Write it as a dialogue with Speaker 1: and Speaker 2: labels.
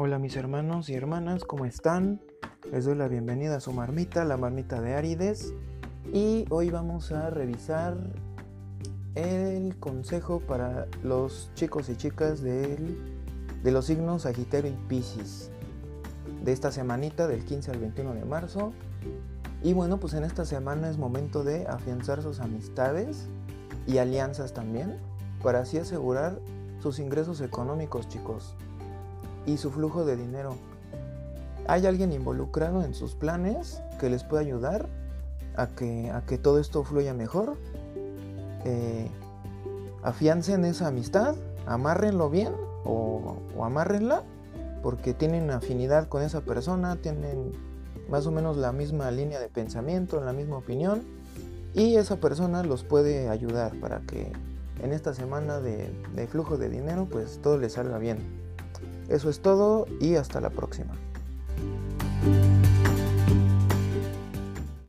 Speaker 1: mis hermanos y hermanas, ¿cómo están? Les doy la bienvenida a su marmita, la marmita de Árides. Y hoy vamos a revisar el consejo para los chicos y chicas de los signos Sagitario y Pisces de esta semanita del 15 al 21 de marzo. Y bueno, pues en esta semana es momento de afianzar sus amistades y alianzas también para así asegurar sus ingresos económicos, chicos y su flujo de dinero. ¿Hay alguien involucrado en sus planes que les pueda ayudar a que, a que todo esto fluya mejor? Eh, afiancen esa amistad, amárrenlo bien o, o amárrenla porque tienen afinidad con esa persona, tienen más o menos la misma línea de pensamiento, la misma opinión y esa persona los puede ayudar para que en esta semana de, flujo de dinero pues todo les salga bien. Eso es todo y hasta la próxima.